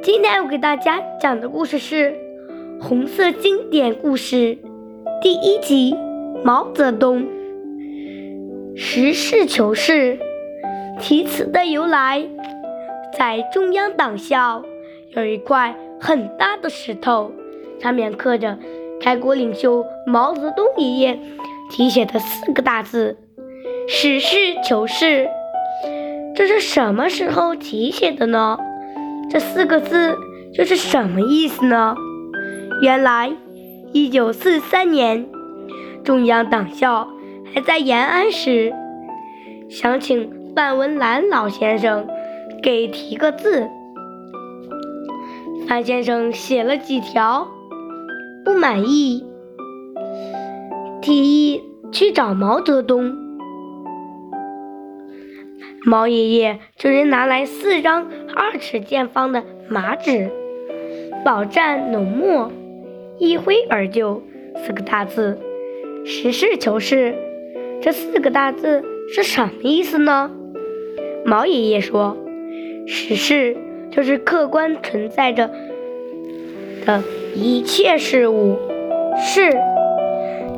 今天我给大家讲的故事是《红色经典故事》第一集《毛泽东》。实事求是，题词的由来，在中央党校有一块很大的石头，上面刻着开国领袖毛泽东爷爷题写的四个大字“实事求是”。这是什么时候题写的呢？这四个字又是什么意思呢？原来，一九四三年，中央党校还在延安时，想请范文澜老先生给题个字。范先生写了几条，不满意，提议去找毛泽东。毛爷爷这人拿来四张二尺见方的麻纸，饱蘸浓墨，一挥而就，四个大字“实事求是”。这四个大字是什么意思呢？毛爷爷说：“实事就是客观存在着的一切事物，事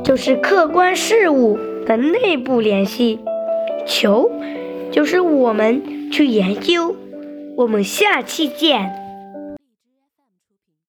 就是客观事物的内部联系，求。”就是我们去研究，我们下期见。